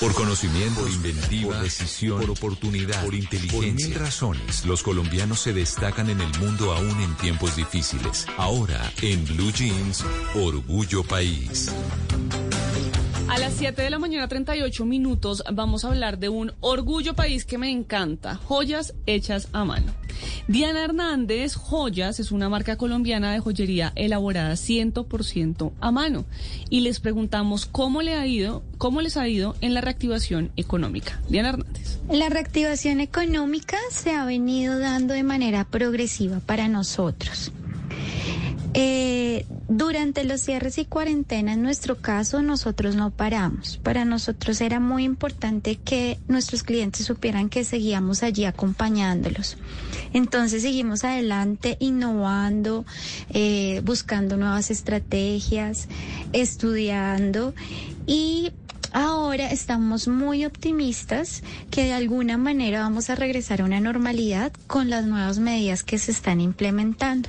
Por conocimiento, por inventiva, por decisión, por oportunidad, por inteligencia. Por mil razones, los colombianos se destacan en el mundo aún en tiempos difíciles. Ahora, en Blue Jeans, Orgullo País. A las 7 de la mañana, 38 minutos, vamos a hablar de un orgullo país que me encanta, joyas hechas a mano. Diana Hernández Joyas es una marca colombiana de joyería elaborada 100% a mano y les preguntamos cómo le ha ido, cómo les ha ido en la reactivación económica. Diana Hernández. La reactivación económica se ha venido dando de manera progresiva para nosotros. Eh, durante los cierres y cuarentena, en nuestro caso, nosotros no paramos. Para nosotros era muy importante que nuestros clientes supieran que seguíamos allí acompañándolos. Entonces seguimos adelante, innovando, eh, buscando nuevas estrategias, estudiando y Ahora estamos muy optimistas que de alguna manera vamos a regresar a una normalidad con las nuevas medidas que se están implementando.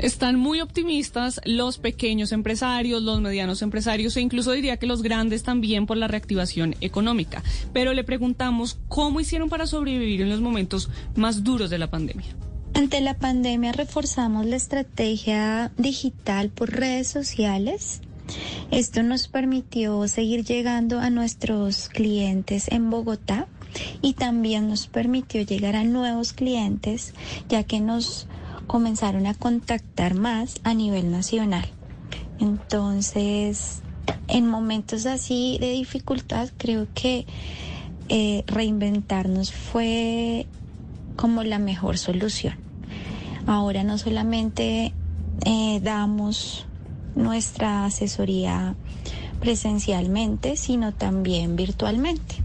Están muy optimistas los pequeños empresarios, los medianos empresarios e incluso diría que los grandes también por la reactivación económica. Pero le preguntamos cómo hicieron para sobrevivir en los momentos más duros de la pandemia. Ante la pandemia reforzamos la estrategia digital por redes sociales. Esto nos permitió seguir llegando a nuestros clientes en Bogotá y también nos permitió llegar a nuevos clientes ya que nos comenzaron a contactar más a nivel nacional. Entonces, en momentos así de dificultad, creo que eh, reinventarnos fue como la mejor solución. Ahora no solamente eh, damos nuestra asesoría presencialmente, sino también virtualmente.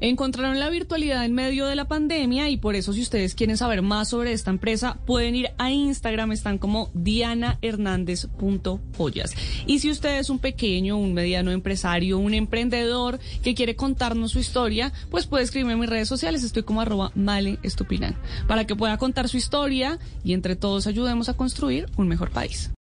Encontraron la virtualidad en medio de la pandemia y por eso si ustedes quieren saber más sobre esta empresa pueden ir a Instagram, están como dianahernandez.joyas. Y si usted es un pequeño, un mediano empresario, un emprendedor que quiere contarnos su historia, pues puede escribirme en mis redes sociales, estoy como arroba male estupinan, para que pueda contar su historia y entre todos ayudemos a construir un mejor país.